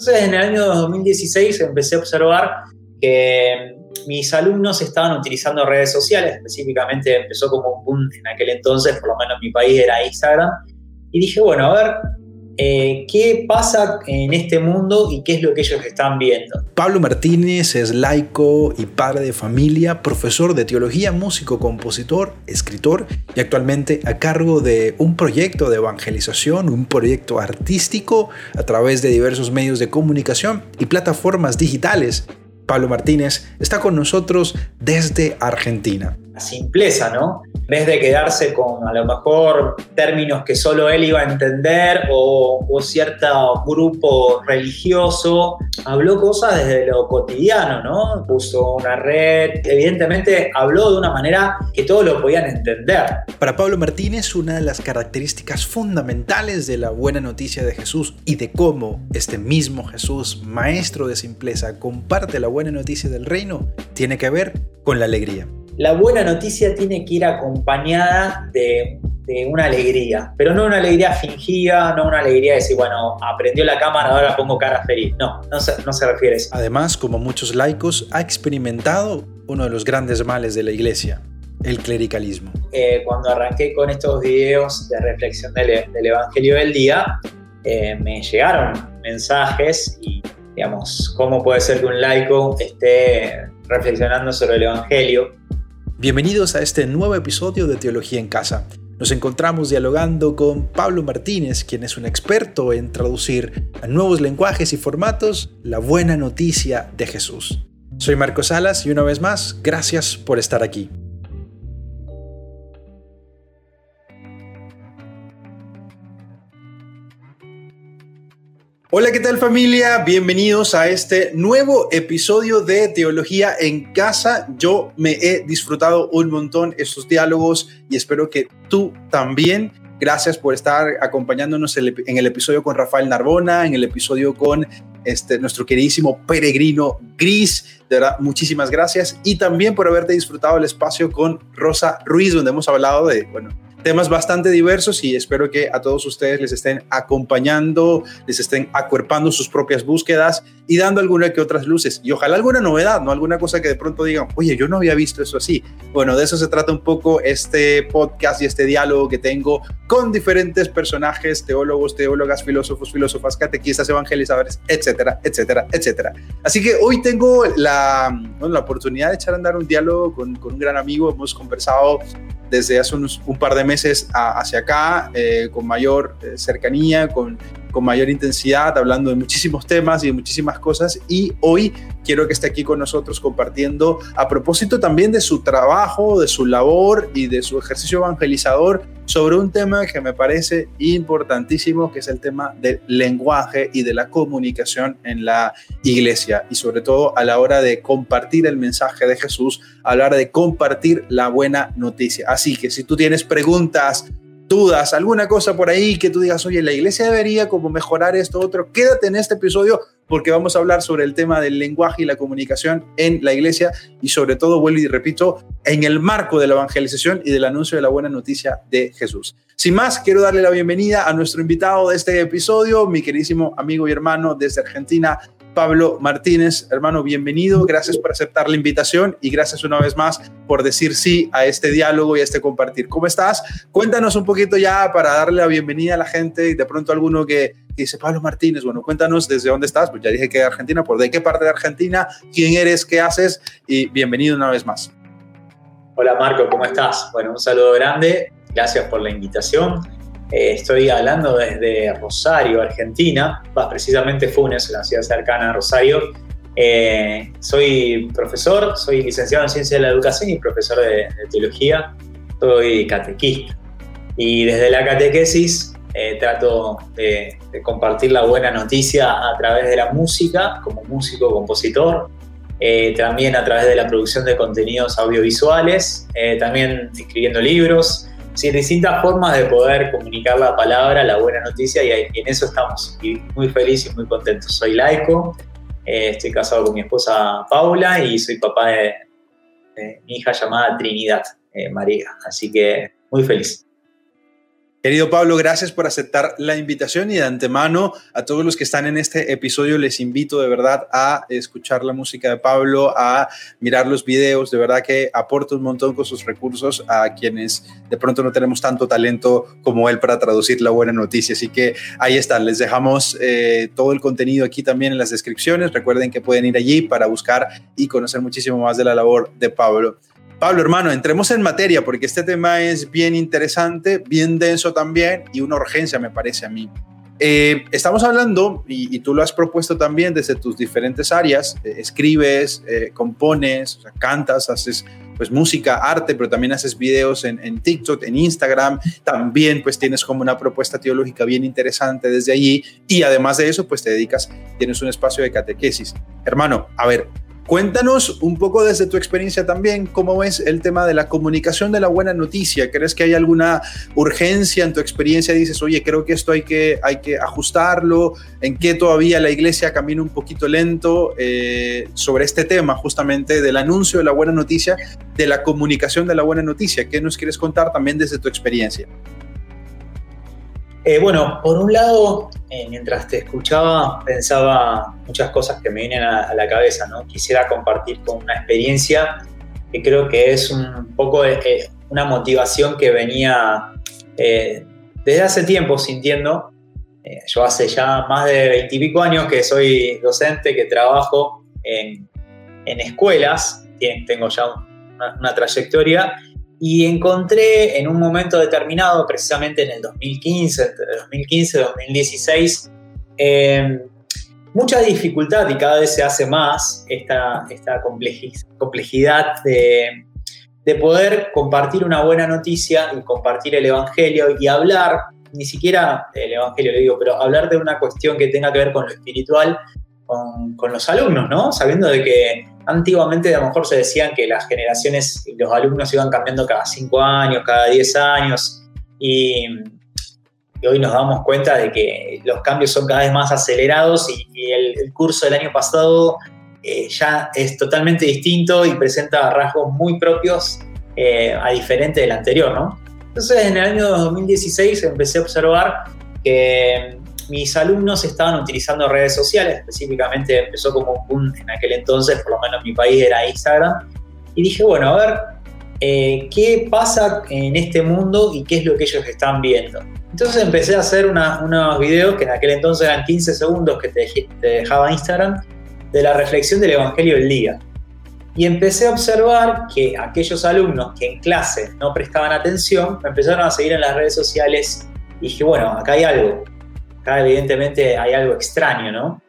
Entonces, en el año 2016 empecé a observar que mis alumnos estaban utilizando redes sociales, específicamente empezó como un boom en aquel entonces, por lo menos en mi país era Instagram, y dije, bueno, a ver, eh, qué pasa en este mundo y qué es lo que ellos están viendo. Pablo Martínez es laico y padre de familia, profesor de teología, músico, compositor, escritor y actualmente a cargo de un proyecto de evangelización, un proyecto artístico a través de diversos medios de comunicación y plataformas digitales Pablo Martínez, está con nosotros desde Argentina. Simpleza, ¿no? En vez de quedarse con a lo mejor términos que solo él iba a entender o, o cierto grupo religioso, habló cosas desde lo cotidiano, ¿no? Puso una red, evidentemente habló de una manera que todos lo podían entender. Para Pablo Martínez, una de las características fundamentales de la buena noticia de Jesús y de cómo este mismo Jesús, maestro de simpleza, comparte la buena noticia del reino, tiene que ver con la alegría. La buena noticia tiene que ir acompañada de de una alegría, pero no una alegría fingida, no una alegría de decir, bueno, aprendió la cámara, ahora pongo cara feliz. No, no se, no se refiere a eso. Además, como muchos laicos, ha experimentado uno de los grandes males de la iglesia, el clericalismo. Eh, cuando arranqué con estos videos de reflexión del, del Evangelio del Día, eh, me llegaron mensajes y, digamos, cómo puede ser que un laico esté reflexionando sobre el Evangelio. Bienvenidos a este nuevo episodio de Teología en Casa. Nos encontramos dialogando con Pablo Martínez, quien es un experto en traducir a nuevos lenguajes y formatos la buena noticia de Jesús. Soy Marco Salas y una vez más, gracias por estar aquí. Hola, ¿qué tal familia? Bienvenidos a este nuevo episodio de Teología en Casa. Yo me he disfrutado un montón estos diálogos y espero que tú también. Gracias por estar acompañándonos en el episodio con Rafael Narbona, en el episodio con este, nuestro queridísimo peregrino Gris. De verdad, muchísimas gracias. Y también por haberte disfrutado el espacio con Rosa Ruiz, donde hemos hablado de, bueno, temas bastante diversos y espero que a todos ustedes les estén acompañando, les estén acuerpando sus propias búsquedas y dando alguna que otras luces y ojalá alguna novedad, no alguna cosa que de pronto digan, oye, yo no había visto eso así. Bueno, de eso se trata un poco este podcast y este diálogo que tengo con diferentes personajes, teólogos, teólogas, filósofos, filósofas, catequistas, evangelizadores, etcétera, etcétera, etcétera. Así que hoy tengo la, bueno, la oportunidad de echar a andar un diálogo con, con un gran amigo, hemos conversado desde hace unos, un par de meses hacia acá, eh, con mayor eh, cercanía, con, con mayor intensidad, hablando de muchísimos temas y de muchísimas cosas. Y hoy quiero que esté aquí con nosotros compartiendo a propósito también de su trabajo, de su labor y de su ejercicio evangelizador sobre un tema que me parece importantísimo, que es el tema del lenguaje y de la comunicación en la iglesia y sobre todo a la hora de compartir el mensaje de Jesús, a la hora de compartir la buena noticia. Así que si tú tienes preguntas, dudas, alguna cosa por ahí que tú digas, oye, la iglesia debería como mejorar esto, otro, quédate en este episodio porque vamos a hablar sobre el tema del lenguaje y la comunicación en la iglesia y sobre todo, vuelvo y repito, en el marco de la evangelización y del anuncio de la buena noticia de Jesús. Sin más, quiero darle la bienvenida a nuestro invitado de este episodio, mi queridísimo amigo y hermano desde Argentina, Pablo Martínez. Hermano, bienvenido. Gracias por aceptar la invitación y gracias una vez más por decir sí a este diálogo y a este compartir. ¿Cómo estás? Cuéntanos un poquito ya para darle la bienvenida a la gente y de pronto alguno que, dice Pablo Martínez. Bueno, cuéntanos desde dónde estás. Pues ya dije que de Argentina, por de qué parte de Argentina, quién eres, qué haces y bienvenido una vez más. Hola Marco, ¿cómo estás? Bueno, un saludo grande. Gracias por la invitación. Eh, estoy hablando desde Rosario, Argentina, más precisamente Funes, la ciudad cercana a Rosario. Eh, soy profesor, soy licenciado en Ciencia de la Educación y profesor de, teología. Soy catequista. Y desde la catequesis eh, trato de, compartir la buena noticia a través de la música, como músico, compositor, también a través de la producción de contenidos audiovisuales, también escribiendo libros, sí, distintas formas de poder comunicar la palabra, la buena noticia, y, en eso estamos. Y muy feliz y muy contento. Soy laico, eh, estoy casado con mi esposa Paula y soy papá de, mi hija llamada Trinidad eh, María. Así que muy feliz. Querido Pablo, gracias por aceptar la invitación y de antemano a todos los que están en este episodio les invito de verdad a escuchar la música de Pablo, a mirar los videos, de verdad que aporta un montón con sus recursos a quienes de pronto no tenemos tanto talento como él para traducir la buena noticia. Así que ahí están, les dejamos eh, todo el contenido aquí también en las descripciones. Recuerden que pueden ir allí para buscar y conocer muchísimo más de la labor de Pablo. Pablo, hermano, entremos en materia porque este tema es bien interesante, bien denso también y una urgencia me parece a mí. Eh, estamos hablando, y, tú lo has propuesto también desde tus diferentes áreas, eh, escribes, eh, compones, cantas, haces pues música, arte, pero también haces videos en, en, TikTok, en Instagram, también pues tienes como una propuesta teológica bien interesante desde allí y además de eso pues te dedicas, tienes un espacio de catequesis. Hermano, a ver, Cuéntanos un poco desde tu experiencia también, cómo ves el tema de la comunicación de la buena noticia. ¿Crees que hay alguna urgencia en tu experiencia? Dices, oye, creo que esto hay que, hay que ajustarlo. ¿En qué todavía la iglesia camina un poquito lento eh, sobre este tema justamente del anuncio de la buena noticia, de la comunicación de la buena noticia? ¿Qué nos quieres contar también desde tu experiencia? Eh, bueno, por un lado, eh, mientras te escuchaba, pensaba muchas cosas que me vienen a, la cabeza, ¿no? Quisiera compartir con una experiencia que creo que es un poco eh, una motivación que venía desde hace tiempo sintiendo. yo hace ya más de veintipico años que soy docente, que trabajo en, escuelas, tengo ya una trayectoria y encontré en un momento determinado, precisamente en el 2015, entre 2015 y 2016, em, mucha dificultad y cada vez se hace más esta, esta complejidad de, de poder compartir una buena noticia y compartir el Evangelio y hablar, ni siquiera del Evangelio le digo, pero hablar de una cuestión que tenga que ver con lo espiritual con, con los alumnos, ¿no? Sabiendo de que Antiguamente a lo mejor se decían que las generaciones los alumnos iban cambiando cada 5 años, cada 10 años, y, hoy nos damos cuenta de que los cambios son cada vez más acelerados y, el, curso del año pasado eh, ya es totalmente distinto y presenta rasgos muy propios eh, a diferente del anterior, ¿no? Entonces en el año 2016 empecé a observar que mis alumnos estaban utilizando redes sociales, específicamente empezó como un en aquel entonces, por lo menos en mi país era Instagram, y dije, bueno, a ver, eh, ¿qué pasa en este mundo y qué es lo que ellos están viendo? Entonces empecé a hacer unos videos que en aquel entonces eran 15 segundos que te, te dejaba Instagram, de la reflexión del Evangelio del día. Y empecé a observar que aquellos alumnos que en clase no prestaban atención, me empezaron a seguir en las redes sociales y dije, bueno, acá hay algo acá evidentemente hay algo extraño, ¿no?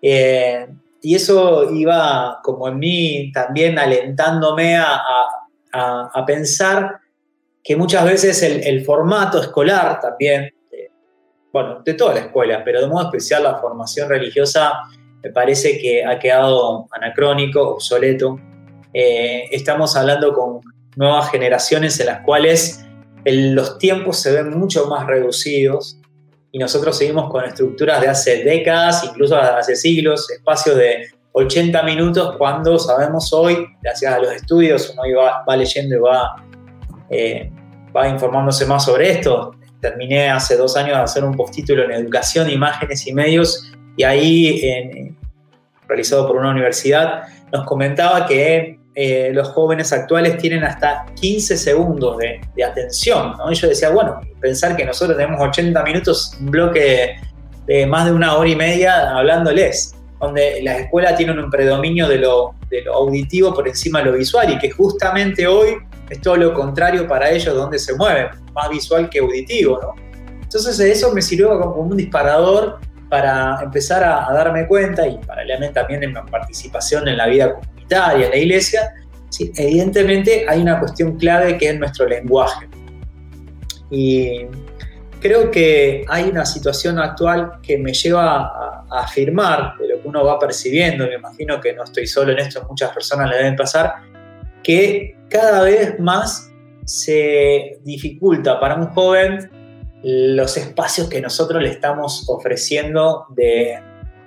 Eh, y eso iba como en mí también alentándome a, pensar que muchas veces el, formato escolar también, bueno, de toda la escuela, pero de modo especial la formación religiosa, me parece que ha quedado anacrónico, obsoleto. Eh, estamos hablando con nuevas generaciones en las cuales los tiempos se ven mucho más reducidos, y nosotros seguimos con estructuras de hace décadas, incluso hace siglos, espacios de 80 minutos, cuando sabemos hoy, gracias a los estudios, uno va, va leyendo y va, eh, va informándose más sobre esto. Terminé hace dos años de hacer un postítulo en educación, imágenes y medios, y ahí, realizado por una universidad, nos comentaba que eh, los jóvenes actuales tienen hasta 15 segundos de, atención. Y yo decía, bueno, pensar que nosotros tenemos 80 minutos, un bloque de más de una hora y media hablándoles, donde la escuela tiene un predominio de lo, auditivo por encima de lo visual y que justamente hoy es todo lo contrario para ellos donde se mueven, más visual que auditivo. Entonces eso me sirvió como un disparador para empezar a, a darme cuenta y paralelamente también en mi participación en la vida comunitaria en la iglesia, evidentemente hay una cuestión clave que es nuestro lenguaje. Y creo que hay una situación actual que me lleva a, afirmar de lo que uno va percibiendo, me imagino que no estoy solo en esto, muchas personas le deben pasar, que cada vez más se dificulta para un joven los espacios que nosotros le estamos ofreciendo de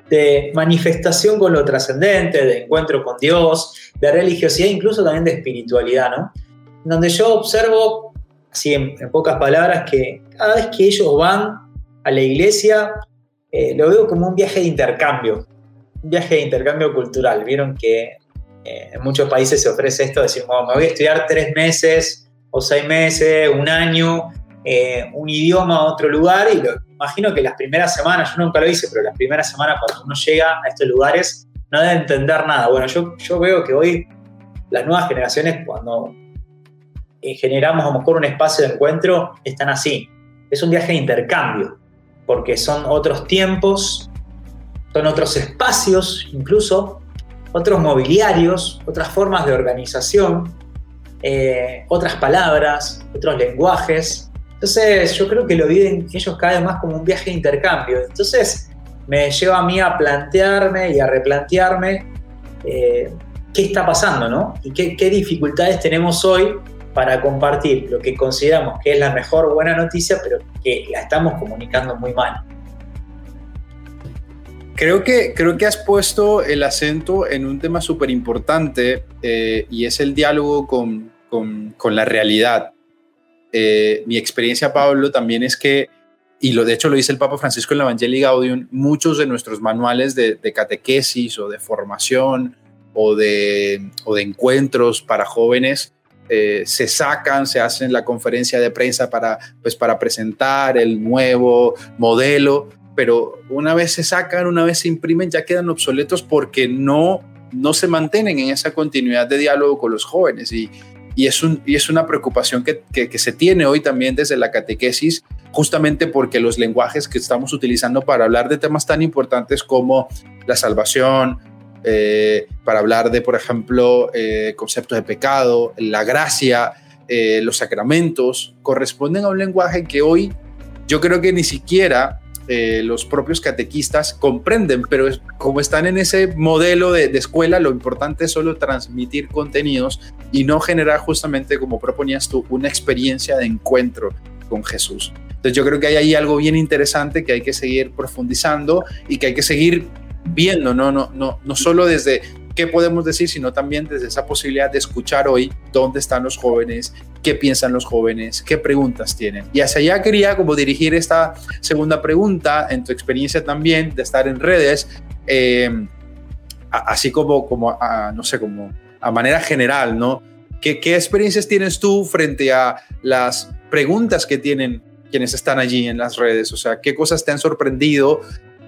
de manifestación con lo trascendente, de encuentro con Dios, de religiosidad, incluso también de espiritualidad, ¿no? Donde yo observo así en, pocas palabras, que cada vez que ellos van a la iglesia, eh, lo veo como un viaje de intercambio, un viaje de intercambio cultural. Vieron que eh, en muchos países se ofrece esto, de decir, me voy a estudiar tres meses o seis meses, un año, eh, un idioma a otro lugar y lo, imagino que las primeras semanas, yo nunca lo hice, pero las primeras semanas cuando uno llega a estos lugares no debe entender nada. Bueno, yo, yo veo que hoy las nuevas generaciones cuando eh, generamos a lo mejor un espacio de encuentro están así. Es un viaje de intercambio, porque son otros tiempos, son otros espacios incluso, otros mobiliarios, otras formas de organización, eh, otras palabras, otros lenguajes. Entonces yo creo que lo viven ellos cada vez más como un viaje de intercambio. Entonces me lleva a mí a plantearme y a replantearme eh, qué está pasando, ¿no? Y qué, dificultades tenemos hoy para compartir lo que consideramos que es la mejor buena noticia, pero que la estamos comunicando muy mal. Creo que, creo que has puesto el acento en un tema súper importante eh, y es el diálogo con, con la realidad. Eh, mi experiencia, Pablo, también es que, y lo de hecho lo dice el Papa Francisco en la Evangelii Gaudium, muchos de nuestros manuales de, catequesis o de formación o de, o de encuentros para jóvenes eh, se sacan, se hacen la conferencia de prensa para, pues, para presentar el nuevo modelo, pero una vez se sacan, una vez se imprimen, ya quedan obsoletos porque no, no se mantienen en esa continuidad de diálogo con los jóvenes. Y, y, es, un, y es una preocupación que, que, se tiene hoy también desde la catequesis, justamente porque los lenguajes que estamos utilizando para hablar de temas tan importantes como la salvación, eh, para hablar de, por ejemplo, eh, conceptos de pecado, la gracia, eh, los sacramentos, corresponden a un lenguaje que hoy yo creo que ni siquiera eh, los propios catequistas comprenden, pero como están en ese modelo de, escuela, lo importante es solo transmitir contenidos y no generar justamente, como proponías tú, una experiencia de encuentro con Jesús. Entonces yo creo que hay ahí algo bien interesante que hay que seguir profundizando y que hay que seguir viendo, no, no, no, no solo desde qué podemos decir, sino también desde esa posibilidad de escuchar hoy dónde están los jóvenes, qué piensan los jóvenes, qué preguntas tienen. Y hacia allá quería como dirigir esta segunda pregunta en tu experiencia también de estar en redes, eh, así como, como a, no sé, como a manera general, ¿no? ¿Qué, ¿Qué experiencias tienes tú frente a las preguntas que tienen quienes están allí en las redes? O sea, ¿qué cosas te han sorprendido?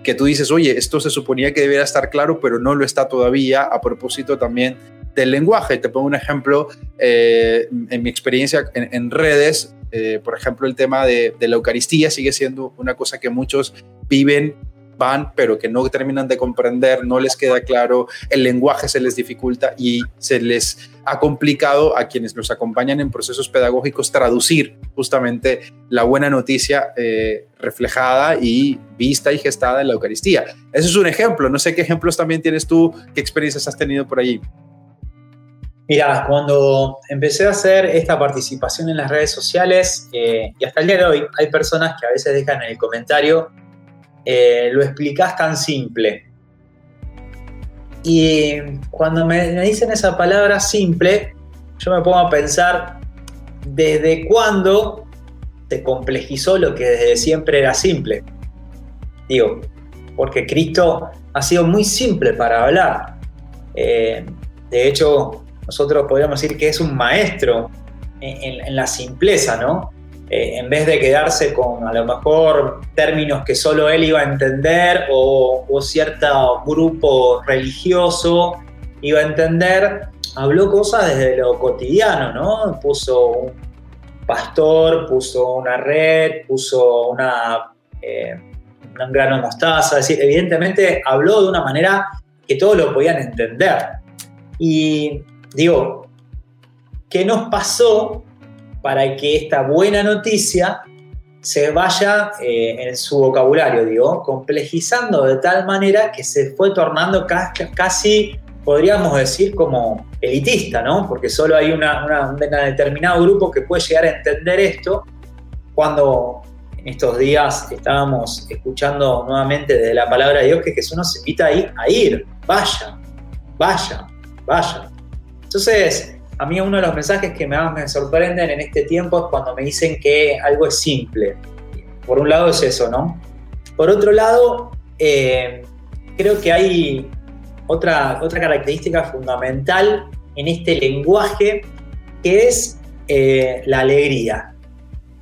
Que tú dices, oye, esto se suponía que debiera estar claro, pero no lo está todavía a propósito también del lenguaje. Te pongo un ejemplo, eh, en mi experiencia en, redes, eh, por ejemplo, el tema de, de, la Eucaristía sigue siendo una cosa que muchos viven van, pero que no terminan de comprender, no les queda claro, el lenguaje se les dificulta y se les ha complicado a quienes nos acompañan en procesos pedagógicos traducir justamente la buena noticia eh, reflejada y vista y gestada en la Eucaristía. Eso es un ejemplo, no sé qué ejemplos también tienes tú, qué experiencias has tenido por allí. Mira, cuando empecé a hacer esta participación en las redes sociales, eh, y hasta el día de hoy, hay personas que a veces dejan en el comentario eh, lo explicás tan simple. Y cuando me, dicen esa palabra simple, yo me pongo a pensar desde cuándo se complejizó lo que desde siempre era simple. Digo, porque Cristo ha sido muy simple para hablar. Eh, de hecho, nosotros podríamos decir que es un maestro en, en la simpleza, ¿no? Eh, en vez de quedarse con a lo mejor términos que solo él iba a entender o, cierto grupo religioso iba a entender, habló cosas desde lo cotidiano, ¿no? Puso un pastor, puso una red, puso una, eh, un grano de mostaza, es decir, evidentemente habló de una manera que todos lo podían entender. Y digo, ¿qué nos pasó para que esta buena noticia se vaya eh, en su vocabulario, digo, complejizando de tal manera que se fue tornando casi, podríamos decir, como elitista, ¿no? Porque solo hay una, un determinado grupo que puede llegar a entender esto cuando en estos días estábamos escuchando nuevamente desde la palabra de Dios que Jesús nos invita a ir, a ir, vaya, vaya, vaya. Entonces, a mí uno de los mensajes que más me sorprenden en este tiempo es cuando me dicen que algo es simple. Por un lado es eso, ¿no? Por otro lado, eh, creo que hay otra, otra característica fundamental en este lenguaje que es eh, la alegría.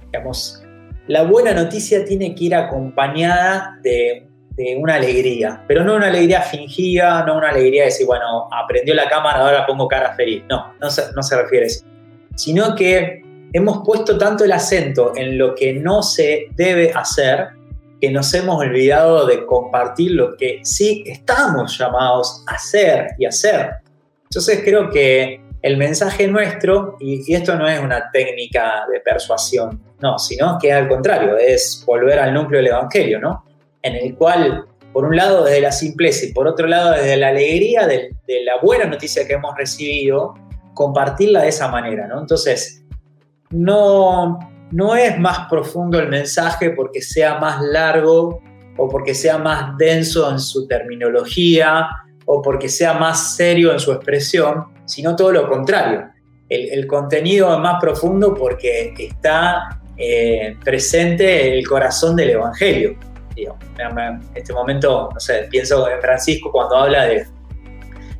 Digamos, la buena noticia tiene que ir acompañada de, una alegría, pero no una alegría fingida, no una alegría de decir, bueno, aprendió la cámara, ahora pongo cara feliz. No, no se, no se refiere a eso. Sino que hemos puesto tanto el acento en lo que no se debe hacer que nos hemos olvidado de compartir lo que sí estamos llamados a hacer y hacer. Entonces creo que el mensaje nuestro, y, esto no es una técnica de persuasión, no, sino que al contrario, es volver al núcleo del Evangelio, ¿no? En el cual, por un lado, desde la simpleza y por otro lado, desde la alegría de, la buena noticia que hemos recibido, compartirla de esa manera, ¿no? Entonces, no, no es más profundo el mensaje porque sea más largo o porque sea más denso en su terminología o porque sea más serio en su expresión, sino todo lo contrario. El, contenido es más profundo porque está eh, presente el corazón del Evangelio. En este momento, no sé, pienso en Francisco cuando habla de,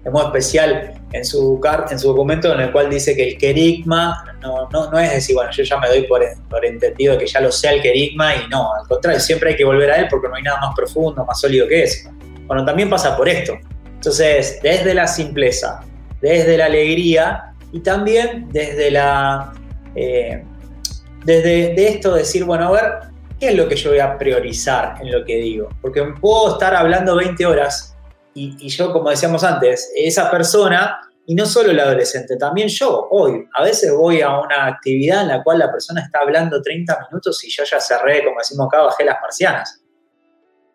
de modo especial en su, en su documento en el cual dice que el querigma no, no, no es decir, bueno, yo ya me doy por, por entendido que ya lo sea el querigma y no, al contrario, siempre hay que volver a él porque no hay nada más profundo, más sólido que eso. Bueno, también pasa por esto. Entonces, desde la simpleza, desde la alegría y también desde la... Eh, desde de esto decir, bueno, a ver, ¿qué es lo que yo voy a priorizar en lo que digo? Porque puedo estar hablando 20 horas y, yo, como decíamos antes, esa persona, y no solo el adolescente, también yo, hoy, a veces voy a una actividad en la cual la persona está hablando 30 minutos y yo ya cerré, como decimos acá, bajé las marcianas.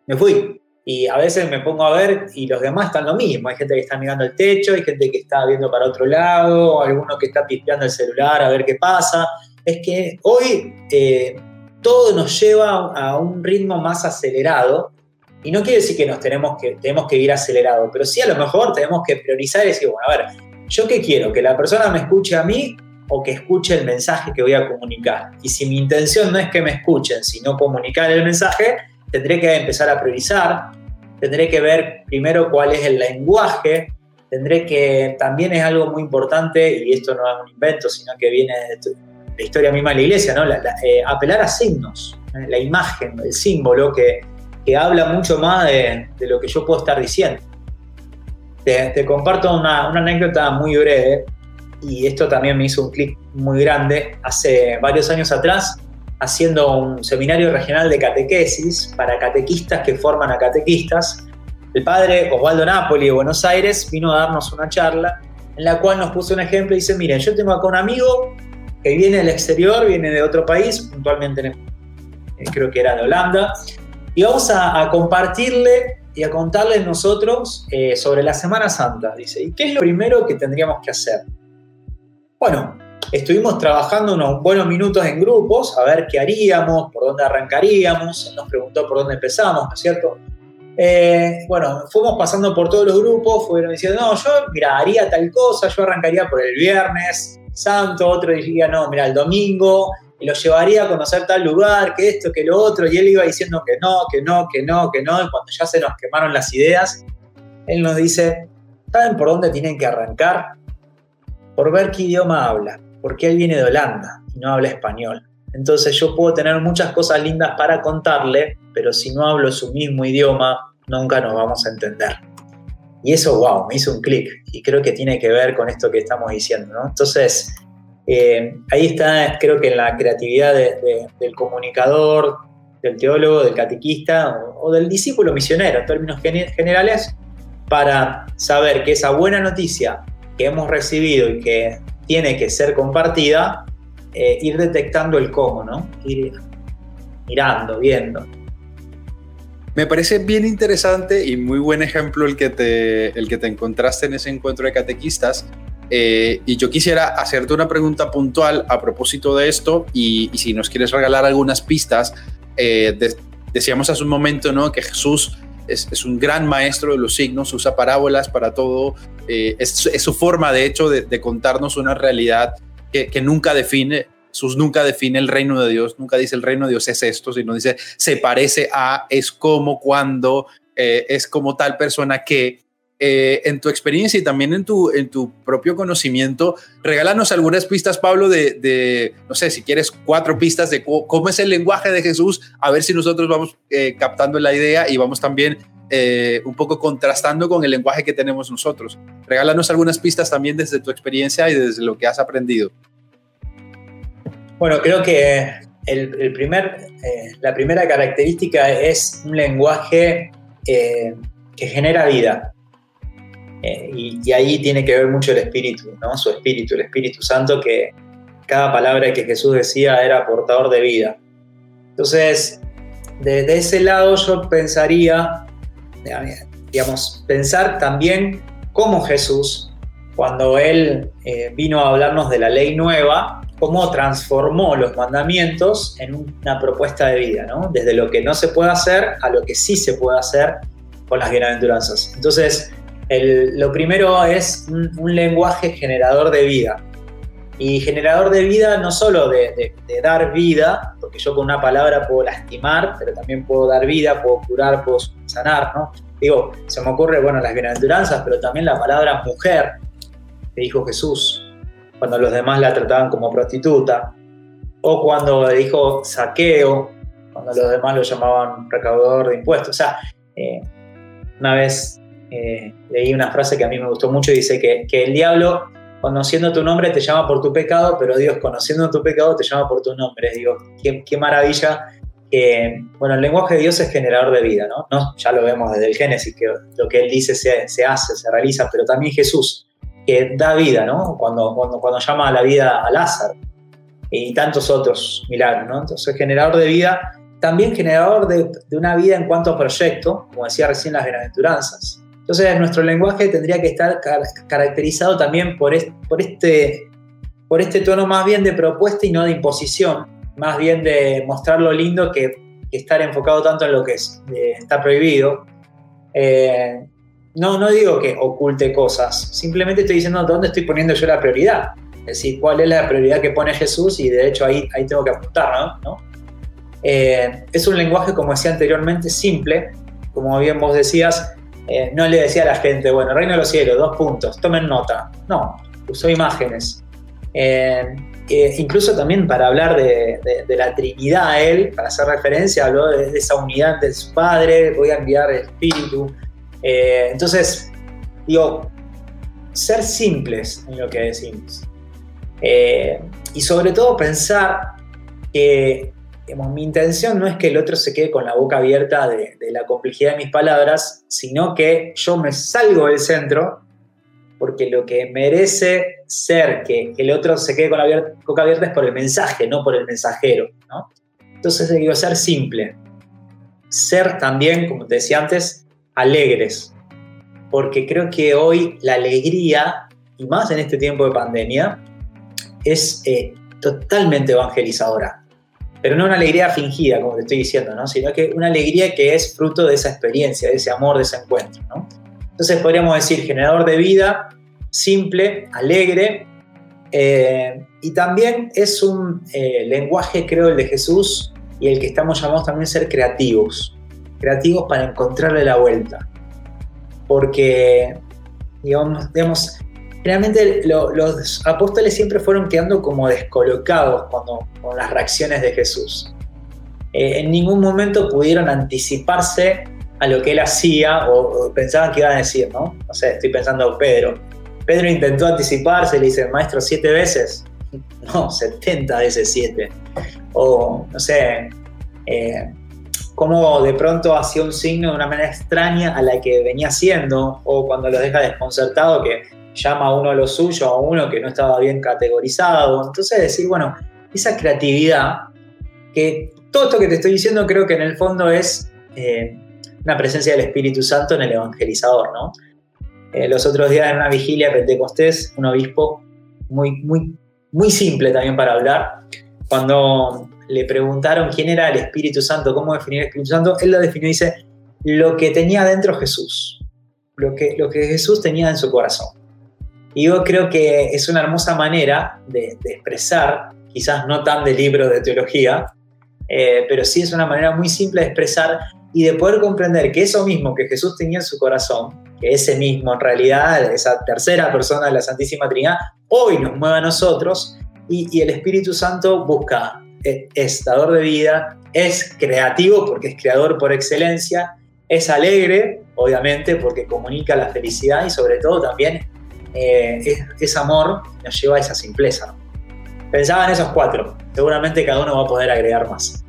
Me fui. Y a veces me pongo a ver y los demás están lo mismo. Hay gente que está mirando el techo, hay gente que está viendo para otro lado, alguno que está pispeando el celular a ver qué pasa. Es que hoy eh, todo nos lleva a un ritmo más acelerado y no quiere decir que nos tenemos que, tenemos que ir acelerado, pero sí a lo mejor tenemos que priorizar y decir, bueno, a ver, ¿yo qué quiero? ¿Que la persona me escuche a mí o que escuche el mensaje que voy a comunicar? Y si mi intención no es que me escuchen, sino comunicar el mensaje, tendré que empezar a priorizar, tendré que ver primero cuál es el lenguaje, tendré que, también es algo muy importante, y esto no es un invento, sino que viene de la historia misma de la iglesia, ¿no? Eh, apelar a signos, ¿eh? la imagen, el símbolo que que habla mucho más de, lo que yo puedo estar diciendo. Te, comparto una, anécdota muy breve y esto también me hizo un clic muy grande. Hace varios años atrás, haciendo un seminario regional de catequesis para catequistas que forman a catequistas, el padre Osvaldo Napoli de Buenos Aires vino a darnos una charla en la cual nos puso un ejemplo y dice, miren, yo tengo acá un amigo que viene del exterior, viene de otro país, puntualmente creo que era de Holanda, y vamos a, compartirle y a contarle nosotros eh, sobre la Semana Santa. Dice, ¿y qué es lo primero que tendríamos que hacer? Bueno, estuvimos trabajando unos buenos minutos en grupos, a ver qué haríamos, por dónde arrancaríamos. Nos preguntó por dónde empezamos, ¿no es cierto? Eh, bueno, fuimos pasando por todos los grupos, fueron diciendo, no, yo, mira, haría tal cosa, yo arrancaría por el viernes santo, otro diría, no, mira, el domingo, lo llevaría a conocer tal lugar, que esto, que lo otro, y él iba diciendo que no, que no, que no, que no, y cuando ya se nos quemaron las ideas, él nos dice, ¿saben por dónde tienen que arrancar? Por ver qué idioma habla, porque él viene de Holanda y no habla español. Entonces yo puedo tener muchas cosas lindas para contarle, pero si no hablo su mismo idioma, nunca nos vamos a entender. Y eso, wow, me hizo un clic y creo que tiene que ver con esto que estamos diciendo, ¿no? Entonces, eh, ahí está, creo que la creatividad del comunicador, del teólogo, del catequista o, del discípulo misionero en términos generales, para saber que esa buena noticia que hemos recibido y que tiene que ser compartida, eh, ir detectando el cómo, ¿no? Ir mirando, viendo. Me parece bien interesante y muy buen ejemplo el que te, el que te encontraste en ese encuentro de catequistas, eh, y yo quisiera hacerte una pregunta puntual a propósito de esto y, si nos quieres regalar algunas pistas, eh, decíamos hace un momento ¿no? que Jesús es, un gran maestro de los signos, usa parábolas para todo, eh, es, su forma de hecho de, contarnos una realidad que, nunca define. Jesús nunca define el reino de Dios, nunca dice el reino de Dios es esto, sino dice se parece a, es como, cuando, eh, es como tal persona que eh, en tu experiencia y también en tu, en tu propio conocimiento, regálanos algunas pistas, Pablo, de, no sé, si quieres cuatro pistas de cómo es el lenguaje de Jesús, a ver si nosotros vamos eh, captando la idea y vamos también un poco contrastando con el lenguaje que tenemos nosotros. Regálanos algunas pistas también desde tu experiencia y desde lo que has aprendido. Bueno, creo que el, primer, la primera característica es un lenguaje que genera vida. Eh, y, ahí tiene que ver mucho el espíritu, ¿no? Su espíritu, el Espíritu Santo, que cada palabra que Jesús decía era portador de vida. Entonces, desde ese lado yo pensaría, digamos, pensar también cómo Jesús, cuando Él eh, vino a hablarnos de la ley nueva, cómo transformó los mandamientos en una propuesta de vida, ¿no? Desde lo que no se puede hacer a lo que sí se puede hacer con las bienaventuranzas. Entonces, lo primero es un, lenguaje generador de vida. Y generador de vida no solo de, dar vida, porque yo con una palabra puedo lastimar, pero también puedo dar vida, puedo curar, puedo sanar, ¿no? Digo, se me ocurre, bueno, las bienaventuranzas, pero también la palabra mujer, que dijo Jesús, cuando los demás la trataban como prostituta, o cuando dijo saqueo, cuando los demás lo llamaban recaudador de impuestos. O sea, eh, una vez eh, leí una frase que a mí me gustó mucho dice que, el diablo, conociendo tu nombre, te llama por tu pecado, pero Dios, conociendo tu pecado, te llama por tu nombre. Digo, qué, maravilla que, bueno, el lenguaje de Dios es generador de vida. ¿no? Ya lo vemos desde el Génesis, que lo que Él dice se, se, hace, se realiza, pero también Jesús, que da vida, ¿no? Cuando, cuando, cuando llama a la vida a Lázaro y tantos otros milagros, ¿no? Entonces, generador de vida, también generador de, de una vida en cuanto a proyecto, como decía recién las bienaventuranzas. Entonces, nuestro lenguaje tendría que estar caracterizado también por este, por este, por este tono más bien de propuesta y no de imposición, más bien de mostrar lo lindo que, estar enfocado tanto en lo que es, está prohibido. Eh, no, no digo que oculte cosas, simplemente estoy diciendo dónde estoy poniendo yo la prioridad. Es decir, cuál es la prioridad que pone Jesús y de hecho ahí, ahí tengo que apuntar, ¿no? Eh, es un lenguaje, como decía anteriormente, simple, como bien vos decías, eh, no le decía a la gente, bueno, Reino de los Cielos, dos puntos, tomen nota. No, usó imágenes. Eh, incluso también para hablar de, la Trinidad, él, para hacer referencia, habló de, esa unidad de su Padre, voy a enviar el Espíritu. Entonces, digo, ser simples en lo que decimos. y sobre todo pensar que mi intención no es que el otro se quede con la boca abierta de, la complejidad de mis palabras, sino que yo me salgo del centro porque lo que merece ser que, el otro se quede con la boca abierta es por el mensaje, no por el mensajero. Entonces digo, ser simple. Ser también, como te decía antes, alegres. Porque creo que hoy la alegría, y más en este tiempo de pandemia, es eh, totalmente evangelizadora pero no una alegría fingida, como te estoy diciendo, ¿no? sino que una alegría que es fruto de esa experiencia, de ese amor, de ese encuentro. ¿no? Entonces podríamos decir generador de vida, simple, alegre, eh, y también es un eh, lenguaje, creo, el de Jesús y el que estamos llamados también a ser creativos, creativos para encontrarle la vuelta. Porque, digamos, digamos Realmente los apóstoles siempre fueron quedando como descolocados con las reacciones de Jesús. Eh, en ningún momento pudieron anticiparse a lo que él hacía o, pensaban que iban a decir, ¿no? No sé, estoy pensando Pedro. Pedro intentó anticiparse, le dice, maestro, siete veces. No, 70 veces siete. O, no sé, eh, cómo de pronto hacía un signo de una manera extraña a la que venía haciendo, o cuando lo deja desconcertado, que llama a uno a lo suyo, a uno que no estaba bien categorizado. Entonces decir, bueno, esa creatividad, que todo esto que te estoy diciendo creo que en el fondo es eh, una presencia del Espíritu Santo en el evangelizador, ¿no? Eh, los otros días en una vigilia Pentecostés, un obispo muy, muy, muy simple también para hablar, cuando le preguntaron quién era el Espíritu Santo, cómo definir el Espíritu Santo, él lo definió y dice, lo que tenía dentro Jesús, lo que, lo que Jesús tenía en su corazón. Y yo creo que es una hermosa manera de, expresar, quizás no tan de libro de teología, eh, pero sí es una manera muy simple de expresar y de poder comprender que eso mismo que Jesús tenía en su corazón, que ese mismo en realidad, esa tercera persona de la Santísima Trinidad, hoy nos mueve a nosotros y, el Espíritu Santo busca, es, es de vida, es creativo porque es creador por excelencia, es alegre, obviamente, porque comunica la felicidad y sobre todo también eh, es, amor, nos lleva a esa simpleza. Pensaba en esos cuatro, seguramente cada uno va a poder agregar más.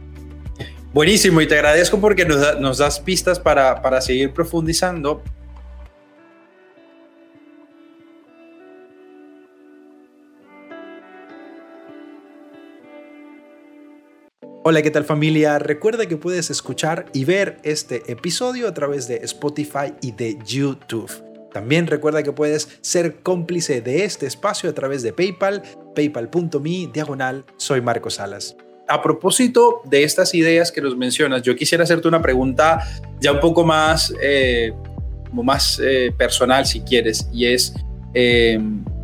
Buenísimo, y te agradezco porque nos, das pistas para, para seguir profundizando. Hola, ¿qué tal familia? Recuerda que puedes escuchar y ver este episodio a través de Spotify y de YouTube. También recuerda que puedes ser cómplice de este espacio a través de PayPal, paypal.me diagonal soy Marcos Salas. A propósito de estas ideas que nos mencionas, yo quisiera hacerte una pregunta ya un poco más, eh, más eh, personal si quieres, y es, eh,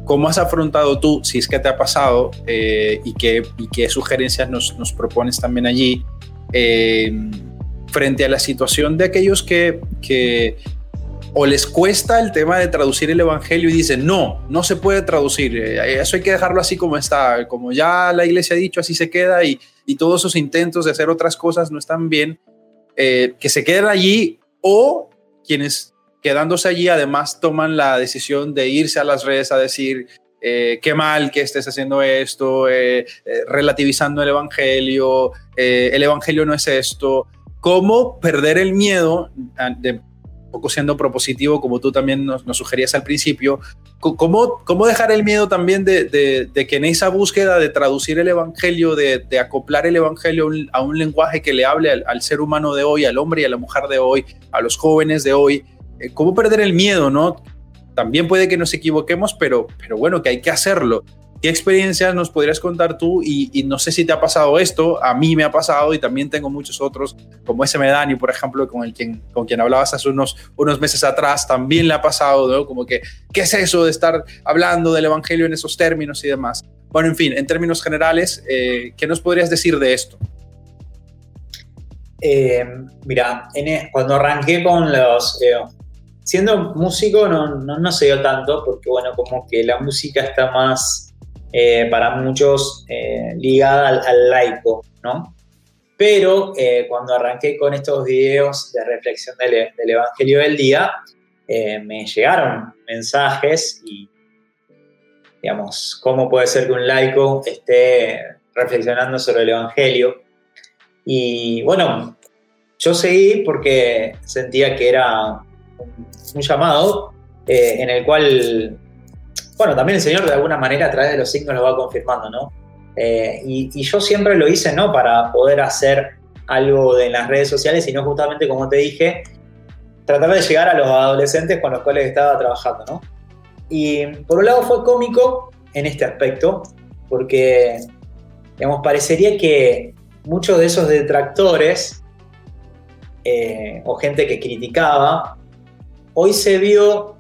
¿Cómo has afrontado tú, si es que te ha pasado, eh, y, qué, y, qué, sugerencias nos, nos propones también allí, eh, frente a la situación de aquellos que, que o les cuesta el tema de traducir el Evangelio y dicen, no, no se puede traducir, eh, eso hay que dejarlo así como está, como ya la iglesia ha dicho, así se queda y, y todos esos intentos de hacer otras cosas no están bien, que se queden allí o quienes quedándose allí, además toman la decisión de irse a las redes a decir, eh, qué mal que estés haciendo esto, eh, eh, relativizando el Evangelio, el Evangelio no es esto. ¿Cómo perder el miedo, de, poco siendo propositivo, como tú también nos, sugerías al principio, ¿cómo, cómo dejar el miedo también de, de, que en esa búsqueda de traducir el Evangelio, de, acoplar el Evangelio a un lenguaje que le hable al, al ser humano de hoy, al hombre y a la mujer de hoy, a los jóvenes de hoy, eh, cómo perder el miedo, ¿no? También puede que nos equivoquemos, pero, pero bueno, que hay que hacerlo. ¿Qué experiencias nos podrías contar tú? Y, no sé si te ha pasado esto, a mí me ha pasado y también tengo muchos otros, como ese Medani, por ejemplo, con, el quien, con quien hablabas hace unos, unos meses atrás, también le ha pasado, ¿no? Como que, ¿qué es eso de estar hablando del Evangelio en esos términos y demás? Bueno, en fin, en términos generales, eh, ¿qué nos podrías decir de esto? Eh, mira, e, cuando arranqué con los, siendo músico no, no, se dio tanto, porque bueno, como que la música está más eh, para muchos eh, ligada al, laico, ¿no? Pero eh, cuando arranqué con estos videos de reflexión del, del Evangelio del Día, me llegaron mensajes y, digamos, cómo puede ser que un laico esté reflexionando sobre el Evangelio. Y bueno, yo seguí porque sentía que era un llamado eh, en el cual, bueno, también el Señor de alguna manera a través de los signos lo va confirmando, ¿no? Eh, y, yo siempre lo hice, no para poder hacer algo de las redes sociales, sino justamente, como te dije, tratar de llegar a los adolescentes con los cuales estaba trabajando, ¿no? Y por un lado fue cómico en este aspecto, porque, digamos, parecería que muchos de esos detractores eh, o gente que criticaba hoy se vio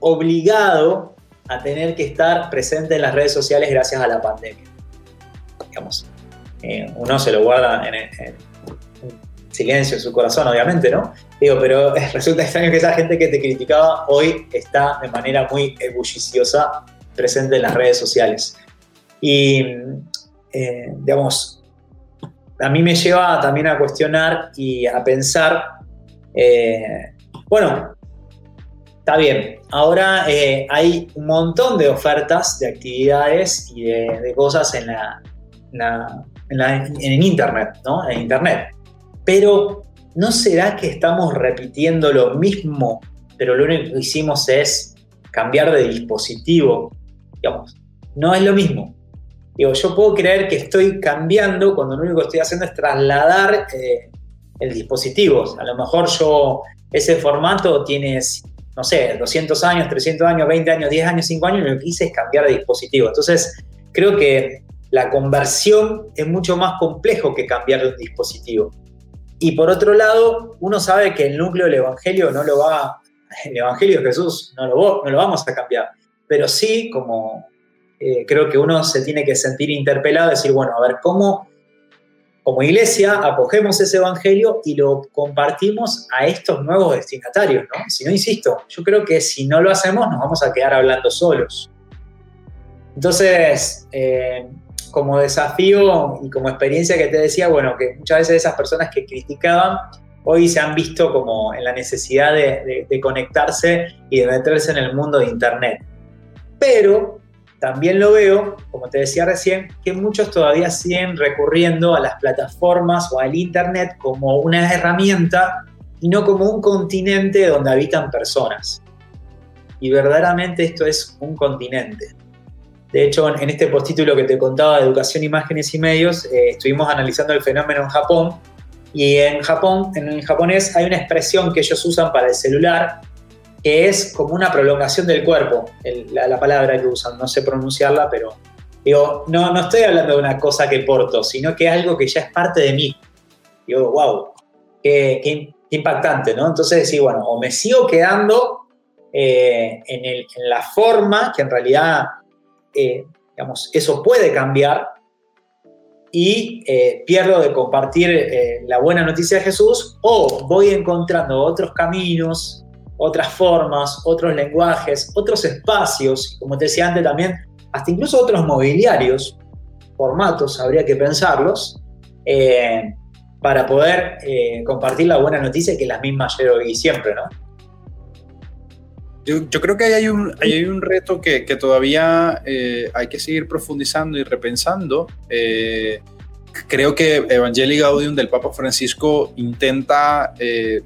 obligado a tener que estar presente en las redes sociales gracias a la pandemia. Digamos, eh, uno se lo guarda en, silencio en su corazón, obviamente, ¿no? Digo, pero resulta extraño que esa gente que te criticaba hoy está de manera muy ebulliciosa presente en las redes sociales. Y, eh, digamos, a mí me lleva también a cuestionar y a pensar, eh, bueno, Está bien. Ahora eh, hay un montón de ofertas de actividades y de, cosas en, la, en, Internet, ¿no? En Internet. Pero ¿no será que estamos repitiendo lo mismo, pero lo único que hicimos es cambiar de dispositivo? Digamos, no es lo mismo. Yo puedo creer que estoy cambiando cuando lo único que estoy haciendo es trasladar eh, el dispositivo. A lo mejor yo, ese formato tiene no sé, 200 años, 300 años, 20 años, 10 años, 5 años, lo que hice es cambiar de dispositivo. Entonces, creo que la conversión es mucho más complejo que cambiar de un dispositivo. Y por otro lado, uno sabe que el núcleo del Evangelio no lo va, el Evangelio de Jesús no lo, no lo vamos a cambiar, pero sí, como eh, creo que uno se tiene que sentir interpelado, decir, bueno, a ver, ¿cómo como iglesia acogemos ese evangelio y lo compartimos a estos nuevos destinatarios, ¿no? Si no, insisto, yo creo que si no lo hacemos nos vamos a quedar hablando solos. Entonces, eh, como desafío y como experiencia que te decía, bueno, que muchas veces esas personas que criticaban hoy se han visto como en la necesidad de, de conectarse y de meterse en el mundo de Internet. Pero también lo veo, como te decía recién, que muchos todavía siguen recurriendo a las plataformas o al Internet como una herramienta y no como un continente donde habitan personas. Y verdaderamente esto es un continente. De hecho, en este postítulo que te contaba de educación, imágenes y medios, eh, estuvimos analizando el fenómeno en Japón. Y en Japón, en el japonés, hay una expresión que ellos usan para el celular que es como una prolongación del cuerpo, la, palabra que usan, no sé pronunciarla, pero digo, no, no estoy hablando de una cosa que porto, sino que algo que ya es parte de mí. Digo, wow, qué, impactante, ¿no? Entonces, sí, bueno, o me sigo quedando eh, en, la forma, que en realidad, eh, digamos, eso puede cambiar, y eh, pierdo de compartir la buena noticia de Jesús, o voy encontrando otros caminos, otras formas, otros lenguajes, otros espacios, como te decía antes también, hasta incluso otros mobiliarios, formatos, habría que pensarlos, eh, para poder eh, compartir la buena noticia que las mismas yo y siempre, ¿no? Yo, creo que hay un, hay un reto que, todavía eh, hay que seguir profundizando y repensando. creo que Evangelii Gaudium del Papa Francisco intenta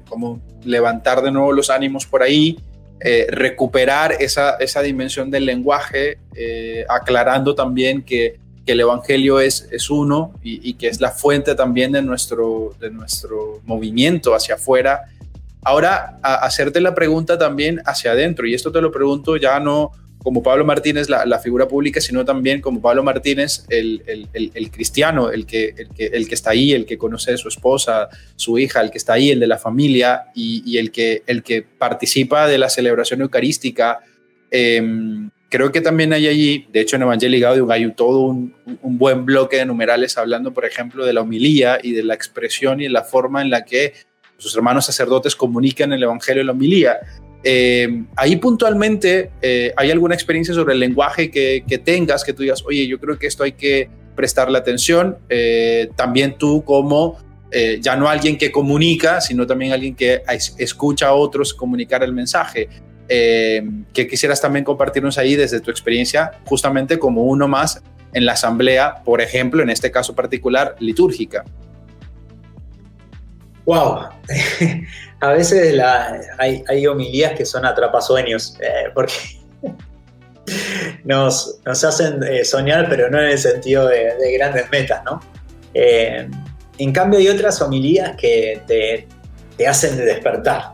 como levantar de nuevo los ánimos por ahí, eh, recuperar esa, esa, dimensión del lenguaje, eh, aclarando también que, el Evangelio es, es uno y, que es la fuente también de nuestro, de nuestro movimiento hacia afuera. Ahora, hacerte la pregunta también hacia adentro, y esto te lo pregunto ya no como Pablo Martínez, la, figura pública, sino también como Pablo Martínez, el, cristiano, el que, el, que, está ahí, el que conoce a su esposa, su hija, el que está ahí, el de la familia y, el, que, el que participa de la celebración eucarística. Em, creo que también hay allí, de hecho en Evangelii Gaudium hay todo un, un, buen bloque de numerales hablando, por ejemplo, de la homilía y de la expresión y la forma en la que sus hermanos sacerdotes comunican el Evangelio y la homilía. Eh, ahí puntualmente, eh, ¿hay alguna experiencia sobre el lenguaje que, tengas que tú digas, oye, yo creo que esto hay que prestarle atención? Eh, también tú como ya no alguien que comunica, sino también alguien que escucha a otros comunicar el mensaje. que quisieras también compartirnos ahí desde tu experiencia, justamente como uno más en la asamblea, por ejemplo, en este caso particular, litúrgica. Wow, a veces hay, homilías que son atrapasueños, eh, porque nos, hacen eh, soñar, pero no en el sentido de, grandes metas, ¿no? Eh, en cambio hay otras homilías que te, hacen despertar,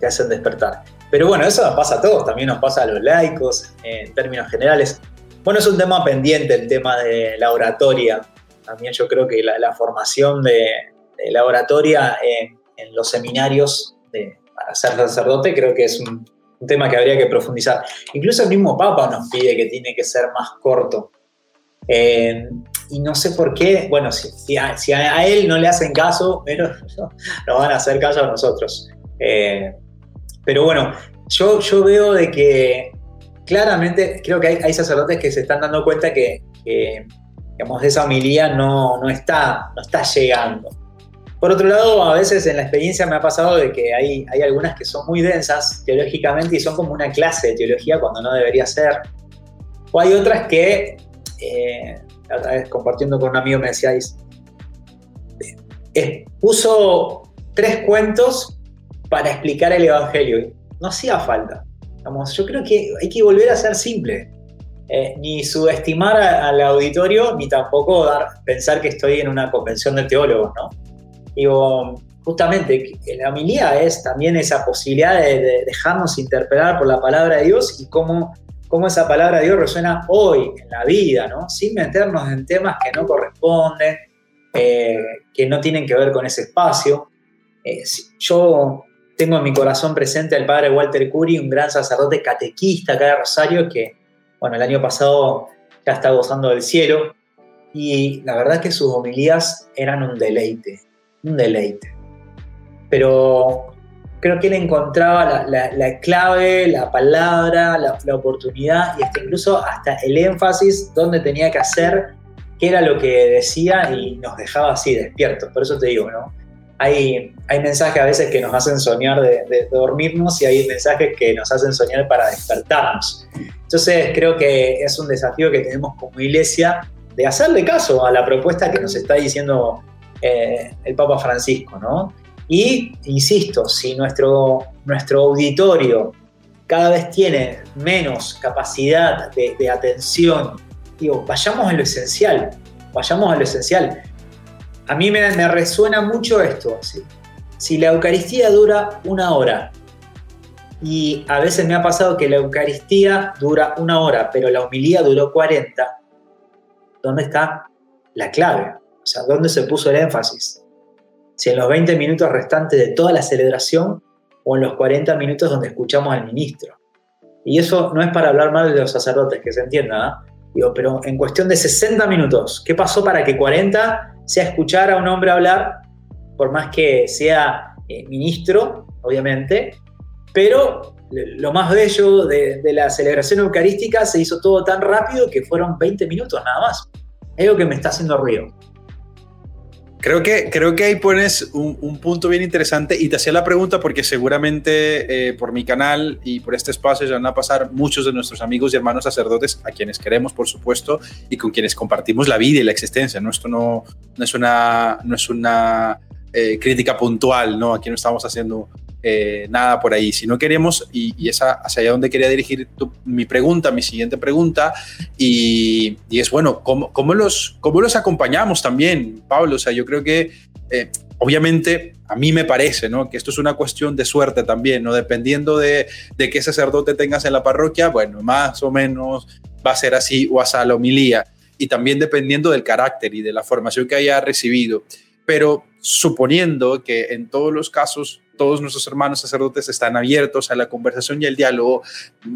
te hacen despertar. Pero bueno, eso nos pasa a todos, también nos pasa a los laicos en términos generales. Bueno, es un tema pendiente el tema de la oratoria. También yo creo que la, formación de, de oratoria en los seminarios de, para ser sacerdote, creo que es un, tema que habría que profundizar. Incluso el mismo Papa nos pide que tiene que ser más corto. Eh, y no sé por qué, bueno, si, a, él no le hacen caso, pero nos van a hacer caso a nosotros. Eh, pero bueno, yo, yo veo de que claramente creo que hay, sacerdotes que se están dando cuenta que, digamos, esa homilía no, no, está, no está llegando. Por otro lado, a veces en la experiencia me ha pasado de que hay, hay algunas que son muy densas teológicamente y son como una clase de teología cuando no debería ser. O hay otras que, eh, otra vez compartiendo con un amigo me decíais, eh, puso tres cuentos para explicar el Evangelio. No hacía falta. Vamos, yo creo que hay que volver a ser simple. Eh, ni subestimar al auditorio, ni tampoco dar, pensar que estoy en una convención de teólogos, ¿no? Digo, justamente, la homilía es también esa posibilidad de, dejarnos interpelar por la palabra de Dios y cómo, cómo, esa palabra de Dios resuena hoy en la vida, ¿no? Sin meternos en temas que no corresponden. eh, que no tienen que ver con ese espacio. Eh, yo tengo en mi corazón presente al padre Walter Curi, un gran sacerdote catequista acá de Rosario, que, bueno, el año pasado ya está gozando del cielo, y la verdad que sus homilías eran un deleite, un deleite. Pero creo que él encontraba la, clave, la palabra, la, oportunidad y hasta incluso hasta el énfasis donde tenía que hacer, qué era lo que decía y nos dejaba así despiertos. Por eso te digo, ¿no? Hay, hay mensajes a veces que nos hacen soñar de, dormirnos y hay mensajes que nos hacen soñar para despertarnos. Entonces creo que es un desafío que tenemos como iglesia de hacerle caso a la propuesta que nos está diciendo eh, el Papa Francisco, ¿no? Y, insisto, si nuestro, nuestro auditorio cada vez tiene menos capacidad de, atención, digo, vayamos a lo esencial, vayamos a lo esencial. A mí me, resuena mucho esto. Si la Eucaristía dura una hora, y a veces me ha pasado que la Eucaristía dura una hora, pero la homilía duró 40, ¿dónde está la clave? O sea, ¿dónde se puso el énfasis? si en los 20 minutos restantes de toda la celebración o en los 40 minutos donde escuchamos al ministro. Y eso no es para hablar mal de los sacerdotes, que se entienda, ¿ah? Digo, pero en cuestión de 60 minutos, ¿qué pasó para que 40 sea escuchar a un hombre hablar, por más que sea eh, ministro, obviamente, pero lo más bello de, de, la celebración eucarística se hizo todo tan rápido que fueron 20 minutos nada más. Es algo que me está haciendo ruido. Creo que, creo que ahí pones un, punto bien interesante y te hacía la pregunta porque seguramente eh, por mi canal y por este espacio ya van a pasar muchos de nuestros amigos y hermanos sacerdotes, a quienes queremos, por supuesto, y con quienes compartimos la vida y la existencia. Esto no, no es una, no es una eh, crítica puntual, ¿no? aquí no estamos haciendo eh, nada por ahí. Si no queremos, y, y es hacia allá donde quería dirigir mi pregunta, mi siguiente pregunta, y, es bueno, ¿cómo, cómo, los, ¿cómo los acompañamos también, Pablo? O sea, yo creo que eh, obviamente a mí me parece ¿no? que esto es una cuestión de suerte también, ¿no? dependiendo de, de qué sacerdote tengas en la parroquia, bueno, más o menos va a ser así o a la homilía, y también dependiendo del carácter y de la formación que haya recibido. Pero suponiendo que en todos los casos todos nuestros hermanos sacerdotes están abiertos a la conversación y el diálogo.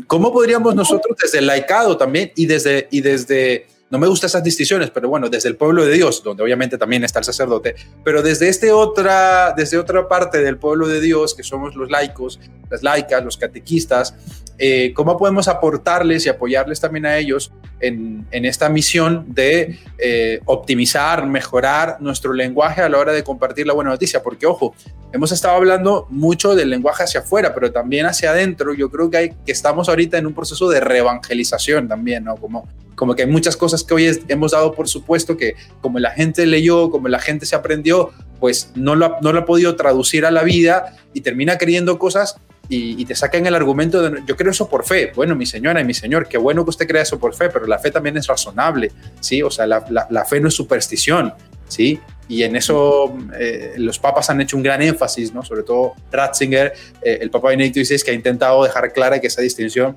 ¿Cómo podríamos nosotros desde el laicado también y desde, y desde no me gustan esas distinciones, pero bueno, desde el pueblo de Dios, donde obviamente también está el sacerdote, pero desde, este otra, desde otra parte del pueblo de Dios, que somos los laicos, las laicas, los catequistas, eh, ¿cómo podemos aportarles y apoyarles también a ellos en, esta misión de eh, optimizar, mejorar nuestro lenguaje a la hora de compartir la buena noticia? Porque, ojo, hemos estado hablando mucho del lenguaje hacia afuera, pero también hacia adentro. Yo creo que, hay, que estamos ahorita en un proceso de reevangelización también, ¿no? Como, como que hay muchas cosas que hoy hemos dado por supuesto que como la gente leyó, como la gente se aprendió, pues no lo, no lo ha podido traducir a la vida y termina creyendo cosas y, te sacan el argumento de yo creo eso por fe. Bueno, mi señora y mi señor, qué bueno que usted crea eso por fe, pero la fe también es razonable, ¿sí? O sea, la, la, fe no es superstición, ¿sí? Y en eso eh, los papas han hecho un gran énfasis, ¿no? Sobre todo Ratzinger, eh, el Papa Benedicto XVI, que ha intentado dejar clara que esa distinción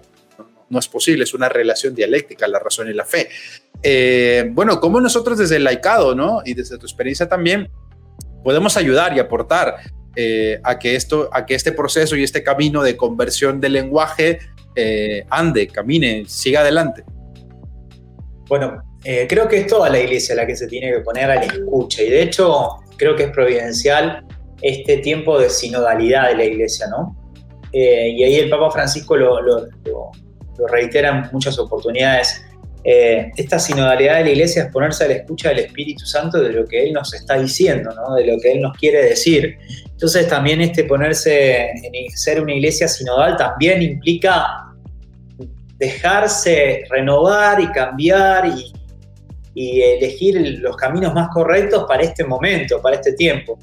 no es posible, es una relación dialéctica, la razón y la fe. Eh, bueno, ¿cómo nosotros desde el laicado, ¿no? Y desde tu experiencia también, podemos ayudar y aportar eh, a, que esto, a que este proceso y este camino de conversión del lenguaje eh, ande, camine, siga adelante? Bueno, creo que es toda la iglesia la que se tiene que poner a la escucha y de hecho creo que es providencial este tiempo de sinodalidad de la iglesia, ¿no? y ahí el Papa Francisco lo reitera en muchas oportunidades eh, esta sinodalidad de la iglesia es ponerse a la escucha del Espíritu Santo de lo que Él nos está diciendo, de lo que Él nos quiere decir. Entonces también este ponerse en ser una iglesia sinodal también implica dejarse renovar y cambiar y, elegir los caminos más correctos para este momento, para este tiempo.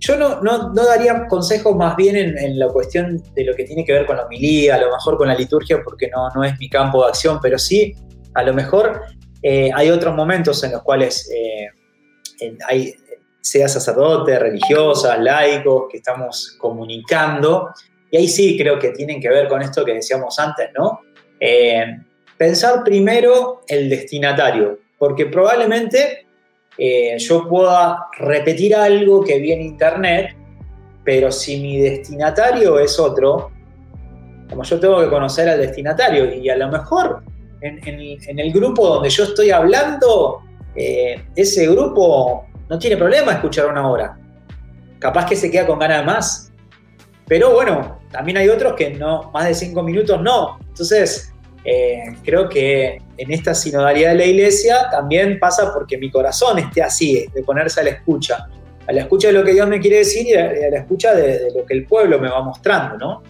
Yo no, no, daría consejos más bien en, la cuestión de lo que tiene que ver con la homilía, a lo mejor con la liturgia, porque no, no es mi campo de acción, pero sí a lo mejor eh, hay otros momentos en los cuales eh, hay, sea sacerdote, religiosas, laicos, que estamos comunicando, y ahí sí creo que tienen que ver con esto que decíamos antes, ¿no? Eh, pensar primero el destinatario, porque probablemente eh, yo pueda repetir algo que vi en internet, pero si mi destinatario es otro, como yo tengo que conocer al destinatario y a lo mejor en, el grupo donde yo estoy hablando, eh, ese grupo no tiene problema escuchar una hora. Capaz que se queda con ganas de más. Pero bueno, también hay otros que no, más de cinco minutos no. Entonces, eh, creo que en esta sinodalidad de la iglesia también pasa porque mi corazón esté así, de ponerse a la escucha. A la escucha de lo que Dios me quiere decir y a, la escucha de, de, lo que el pueblo me va mostrando, ¿no?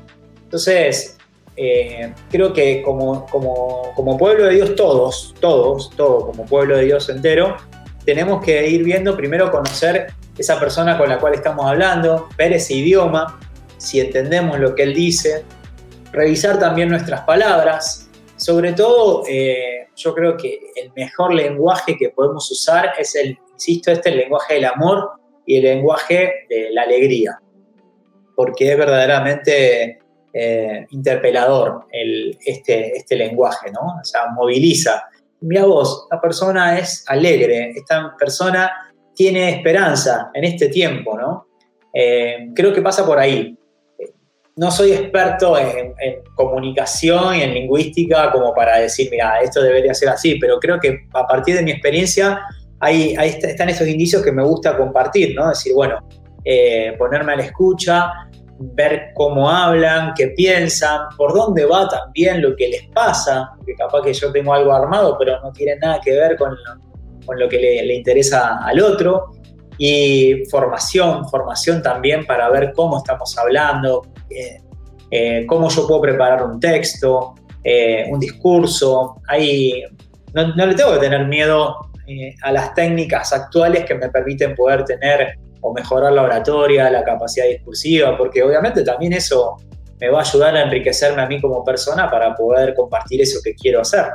Entonces, eh, creo que como, como, pueblo de Dios, todos, todos, todos, como pueblo de Dios entero, tenemos que ir viendo primero conocer esa persona con la cual estamos hablando, ver ese idioma, si entendemos lo que él dice, revisar también nuestras palabras. Sobre todo, eh, yo creo que el mejor lenguaje que podemos usar es el, insisto, este el lenguaje del amor y el lenguaje de la alegría, porque es verdaderamente eh, interpelador el, este, este lenguaje, ¿no? O sea, moviliza. Mira vos, esta persona es alegre, esta persona tiene esperanza en este tiempo, ¿no? Eh, creo que pasa por ahí. No soy experto en, comunicación y en lingüística como para decir, mira, esto debería ser así, pero creo que a partir de mi experiencia hay, están esos indicios que me gusta compartir, ¿no? Decir, bueno, eh, ponerme a la escucha, ver cómo hablan, qué piensan, por dónde va también lo que les pasa, porque capaz que yo tengo algo armado, pero no tiene nada que ver con lo, con lo que le, interesa al otro. Y formación, formación también para ver cómo estamos hablando, eh, eh, cómo yo puedo preparar un texto, eh, un discurso. Ahí no, no, le tengo que tener miedo a las técnicas actuales que me permiten poder tener o mejorar la oratoria, la capacidad discursiva, porque obviamente también eso me va a ayudar a enriquecerme a mí como persona para poder compartir eso que quiero hacer.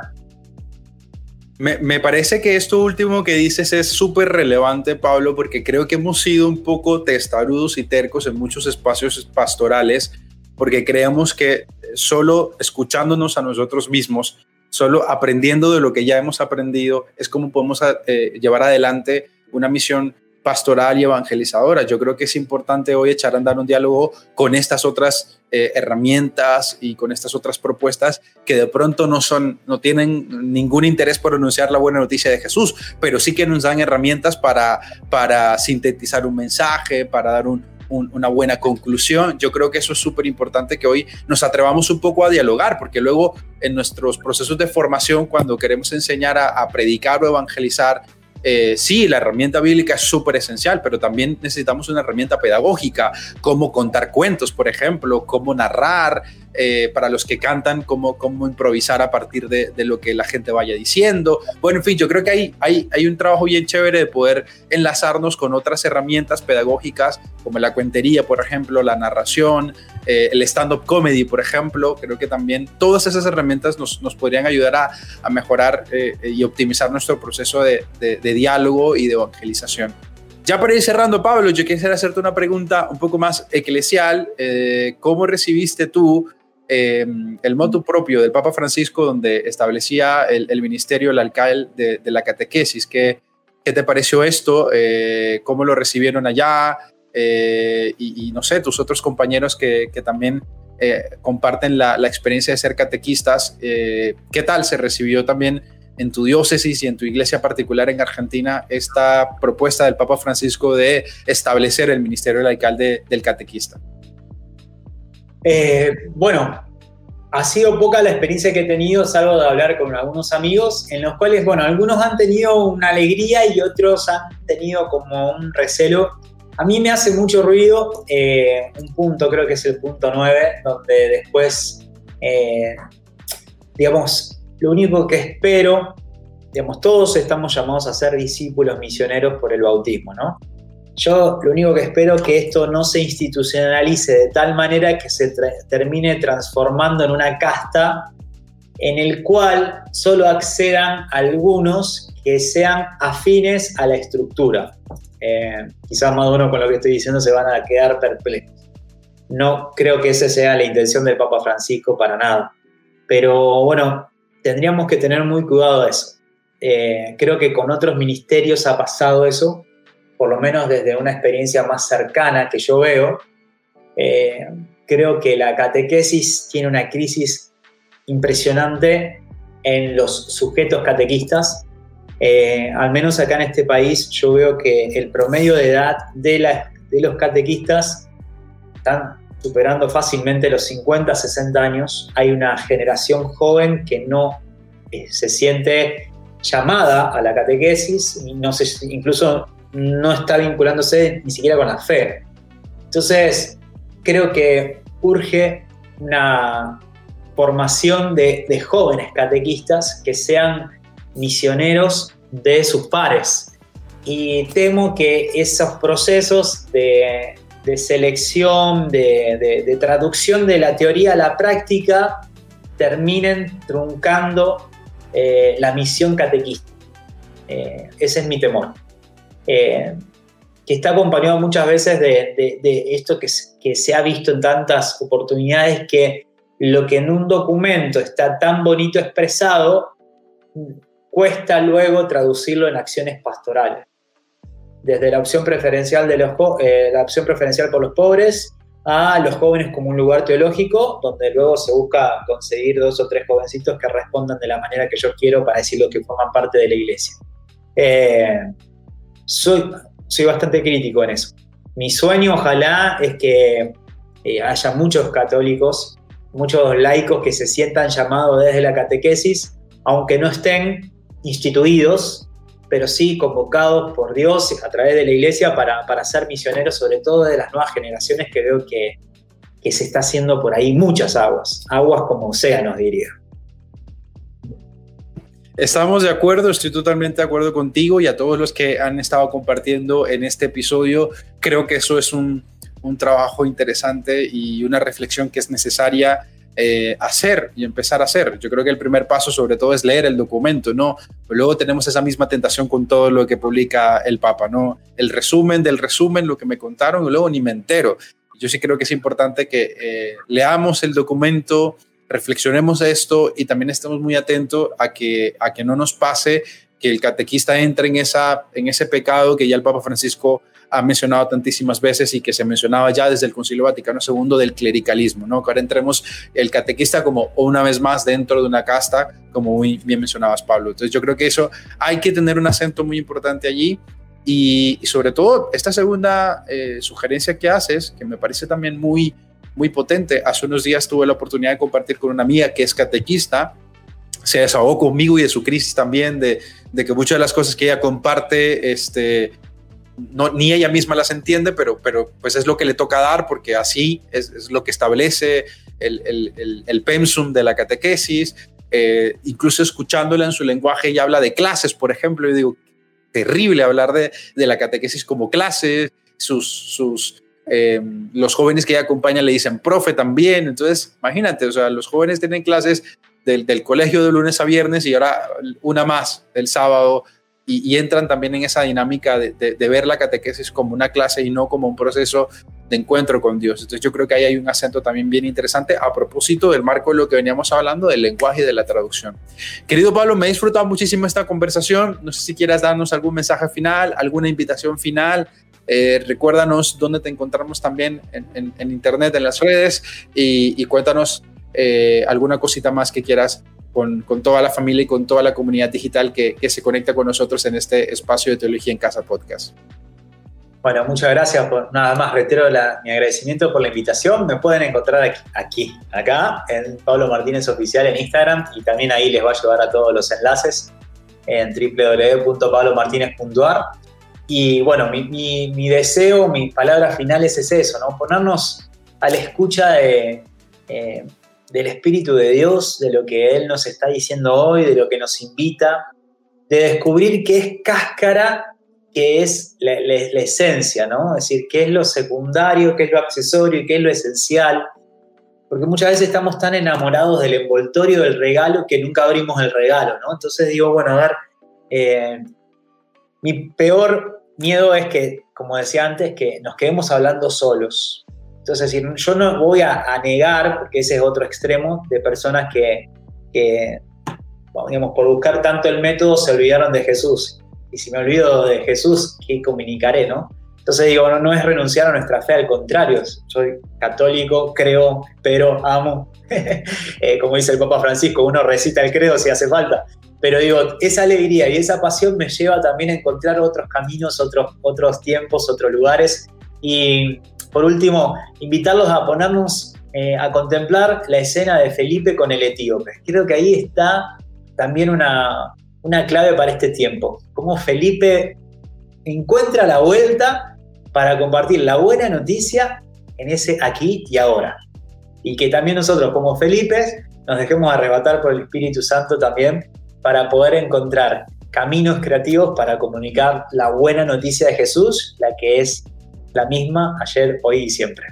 Me, parece que esto último que dices es súper relevante, Pablo, porque creo que hemos sido un poco testarudos y tercos en muchos espacios pastorales, porque creemos que solo escuchándonos a nosotros mismos, solo aprendiendo de lo que ya hemos aprendido, es como podemos eh, llevar adelante una misión pastoral y evangelizadora. Yo creo que es importante hoy echar a andar un diálogo con estas otras eh, herramientas y con estas otras propuestas que de pronto no son, no tienen ningún interés por anunciar la buena noticia de Jesús, pero sí que nos dan herramientas para, para sintetizar un mensaje, para dar una buena conclusión. Yo creo que eso es súper importante que hoy nos atrevamos un poco a dialogar, porque luego en nuestros procesos de formación, cuando queremos enseñar a predicar o evangelizar, eh, sí, la herramienta bíblica es súper esencial, pero también necesitamos una herramienta pedagógica, cómo contar cuentos, por ejemplo, cómo narrar, eh, para los que cantan, cómo, cómo improvisar a partir de, lo que la gente vaya diciendo. Bueno, en fin, yo creo que hay, hay, hay un trabajo bien chévere de poder enlazarnos con otras herramientas pedagógicas, como la cuentería, por ejemplo, la narración, eh, el stand-up comedy, por ejemplo. Creo que también todas esas herramientas nos, nos podrían ayudar a, a mejorar eh, y optimizar nuestro proceso de, de, de diálogo y de evangelización. Ya para ir cerrando, Pablo, yo quisiera hacerte una pregunta un poco más eclesial. ¿Cómo recibiste tú Em, el motu propio del Papa Francisco, donde establecía el, ministerio, el alcalde de, la catequesis. ¿Qué, ¿Qué, te pareció esto? Eh, ¿Cómo lo recibieron allá? Eh, y, no sé, tus otros compañeros que, también eh, comparten la, experiencia de ser catequistas, ¿qué tal se recibió también en tu diócesis y en tu iglesia particular en Argentina esta propuesta del Papa Francisco de establecer el ministerio del alcalde del catequista? Eh, bueno, ha sido poca la experiencia que he tenido, salvo de hablar con algunos amigos, en los cuales, bueno, algunos han tenido una alegría y otros han tenido como un recelo. A mí me hace mucho ruido eh, un punto, creo que es el punto 9, donde después, eh, digamos, lo único que espero, digamos, todos estamos llamados a ser discípulos misioneros por el bautismo, ¿no? Yo lo único que espero es que esto no se institucionalice de tal manera que se termine transformando en una casta en el cual solo accedan algunos que sean afines a la estructura. Eh, quizás más uno con lo que estoy diciendo se van a quedar perplejos. No creo que esa sea la intención del Papa Francisco para nada. Pero bueno, tendríamos que tener muy cuidado de eso. Eh, creo que con otros ministerios ha pasado eso, por lo menos desde una experiencia más cercana que yo veo. Eh, creo que la catequesis tiene una crisis impresionante en los sujetos catequistas. Eh, al menos acá en este país yo veo que el promedio de edad de, de los catequistas están superando fácilmente los 50, 60 años. Hay una generación joven que no se siente llamada a la catequesis no se, incluso no está vinculándose ni siquiera con la fe. Entonces, creo que urge una formación de, jóvenes catequistas que sean misioneros de sus pares. Y temo que esos procesos de, selección, de, traducción de la teoría a la práctica, terminen truncando eh, la misión catequista. Eh, ese es mi temor. Eh, que está acompañado muchas veces de, esto que, se ha visto en tantas oportunidades, que lo que en un documento está tan bonito expresado, cuesta luego traducirlo en acciones pastorales. Desde la opción preferencial, de los, la opción preferencial por los pobres a los jóvenes como un lugar teológico, donde luego se busca conseguir dos o tres jovencitos que respondan de la manera que yo quiero para decir lo que forman parte de la iglesia. Eh, soy, soy bastante crítico en eso. Mi sueño, ojalá, es que eh, haya muchos católicos, muchos laicos que se sientan llamados desde la catequesis, aunque no estén instituidos, pero sí convocados por Dios a través de la iglesia para, para ser misioneros, sobre todo de las nuevas generaciones que veo que, que se está haciendo por ahí muchas aguas, aguas como océanos diría. Estamos de acuerdo, estoy totalmente de acuerdo contigo y a todos los que han estado compartiendo en este episodio. Creo que eso es un, un trabajo interesante y una reflexión que es necesaria eh, hacer y empezar a hacer. Yo creo que el primer paso sobre todo es leer el documento, ¿no? luego tenemos esa misma tentación con todo lo que publica el Papa, ¿no? El resumen del resumen, lo que me contaron y luego ni me entero. Yo sí creo que es importante que eh, leamos el documento, reflexionemos esto y también estemos muy atentos a que, a que no nos pase que el catequista entre en, esa, en ese pecado que ya el Papa Francisco ha mencionado tantísimas veces y que se mencionaba ya desde el Concilio Vaticano II del clericalismo, ¿no? Que ahora entremos el catequista como una vez más dentro de una casta, como muy bien mencionabas, Pablo. Entonces yo creo que eso hay que tener un acento muy importante allí y, sobre todo esta segunda eh, sugerencia que haces, que me parece también muy, muy potente. Hace unos días tuve la oportunidad de compartir con una amiga que es catequista, se desahogó conmigo y de su crisis también, de, que muchas de las cosas que ella comparte, este, no, ni ella misma las entiende, pero, pero pues es lo que le toca dar porque así es, lo que establece el, el, el, pensum de la catequesis. Eh, incluso escuchándola en su lenguaje, ella habla de clases, por ejemplo, yo digo, terrible hablar de, de la catequesis como clases, sus, sus, eh, los jóvenes que ella acompaña le dicen profe también, entonces imagínate, o sea, los jóvenes tienen clases del, del colegio de lunes a viernes y ahora una más el sábado y, entran también en esa dinámica de, ver la catequesis como una clase y no como un proceso de encuentro con Dios. Entonces yo creo que ahí hay un acento también bien interesante a propósito del marco de lo que veníamos hablando del lenguaje y de la traducción. Querido Pablo, me he disfrutado muchísimo esta conversación. No sé si quieras darnos algún mensaje final, alguna invitación final. Eh, recuérdanos dónde te encontramos también en, internet, en las redes y, cuéntanos eh, alguna cosita más que quieras con, con, toda la familia y con toda la comunidad digital que, que, se conecta con nosotros en este espacio de Teología en Casa Podcast. Bueno, muchas gracias. Por, nada más reitero mi agradecimiento por la invitación. Me pueden encontrar aquí, aquí, acá, en Pablo Martínez Oficial en Instagram y también ahí les va a llevar a todos los enlaces en www.pablomartinez.ar. Y bueno, mi, mi, mi, deseo, mis palabras finales es eso, ¿no? Ponernos a la escucha de, eh, del Espíritu de Dios, de lo que Él nos está diciendo hoy, de lo que nos invita, de descubrir qué es cáscara, qué es la, esencia, ¿no? Es decir, qué es lo secundario, qué es lo accesorio y qué es lo esencial. Porque muchas veces estamos tan enamorados del envoltorio del regalo que nunca abrimos el regalo, ¿no? Entonces digo, bueno, a ver, eh, mi peor miedo es que, como decía antes, que nos quedemos hablando solos, entonces, yo no voy a, negar, porque ese es otro extremo, de personas que, digamos, por buscar tanto el método se olvidaron de Jesús. Y si me olvido de Jesús, ¿qué comunicaré, no? Entonces digo, no, es renunciar a nuestra fe, al contrario, soy católico, creo, pero amo. Eh, como dice el Papa Francisco, uno recita el credo si hace falta. Pero digo, esa alegría y esa pasión me lleva también a encontrar otros caminos, otros, otros tiempos, otros lugares. Y por último, invitarlos a ponernos eh, a contemplar la escena de Felipe con el etíope. Creo que ahí está también una, una clave para este tiempo. Cómo Felipe encuentra la vuelta para compartir la buena noticia en ese aquí y ahora. Y que también nosotros como Felipe nos dejemos arrebatar por el Espíritu Santo también para poder encontrar caminos creativos para comunicar la buena noticia de Jesús, la que es la misma ayer, hoy y siempre.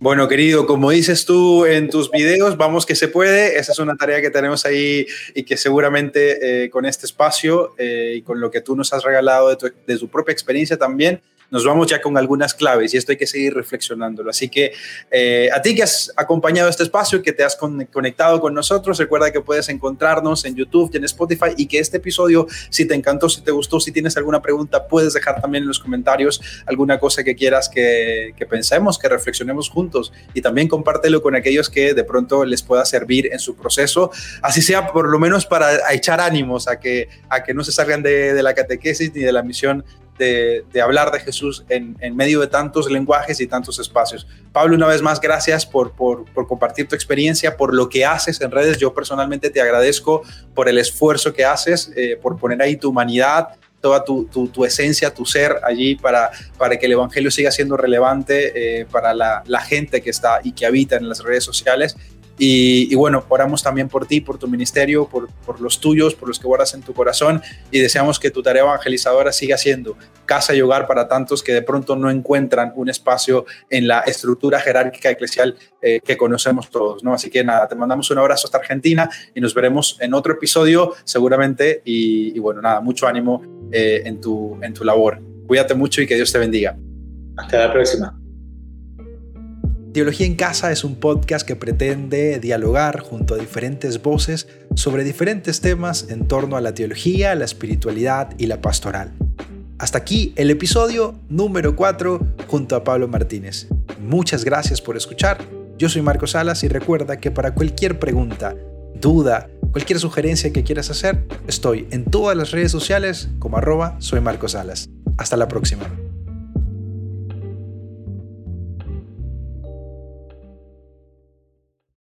Bueno, querido, como dices tú en tus videos, vamos que se puede. Esa es una tarea que tenemos ahí y que seguramente eh, con este espacio eh, y con lo que tú nos has regalado de tu, de tu propia experiencia también, nos vamos ya con algunas claves y esto hay que seguir reflexionándolo. Así que eh, a ti que has acompañado este espacio, que te has conectado con nosotros, recuerda que puedes encontrarnos en YouTube y en Spotify y que este episodio, si te encantó, si te gustó, si tienes alguna pregunta, puedes dejar también en los comentarios alguna cosa que quieras que, que pensemos, que reflexionemos juntos y también compártelo con aquellos que de pronto les pueda servir en su proceso, así sea por lo menos para echar ánimos a que, a que no se salgan de, de la catequesis ni de la misión de, hablar de Jesús en, medio de tantos lenguajes y tantos espacios. Pablo, una vez más, gracias por, por, compartir tu experiencia, por lo que haces en redes. Yo personalmente te agradezco por el esfuerzo que haces, eh, por poner ahí tu humanidad, toda tu, tu, esencia, tu ser allí para, para que el Evangelio siga siendo relevante eh, para la, la, gente que está y que habita en las redes sociales y, bueno, oramos también por ti, por tu ministerio, por, los tuyos, por los que guardas en tu corazón y deseamos que tu tarea evangelizadora siga siendo casa y hogar para tantos que de pronto no encuentran un espacio en la estructura jerárquica eclesial eh, que conocemos todos, ¿no? Así que nada, te mandamos un abrazo hasta Argentina y nos veremos en otro episodio seguramente y, bueno, nada, mucho ánimo eh, en, tu, en tu labor. Cuídate mucho y que Dios te bendiga. Hasta la próxima. Teología en Casa es un podcast que pretende dialogar junto a diferentes voces sobre diferentes temas en torno a la teología, la espiritualidad y la pastoral. Hasta aquí el episodio número 4 junto a Pablo Martínez. Muchas gracias por escuchar. Yo soy Marco Salas y recuerda que para cualquier pregunta, duda, cualquier sugerencia que quieras hacer, estoy en todas las redes sociales como arroba soy Marco Salas. Hasta la próxima.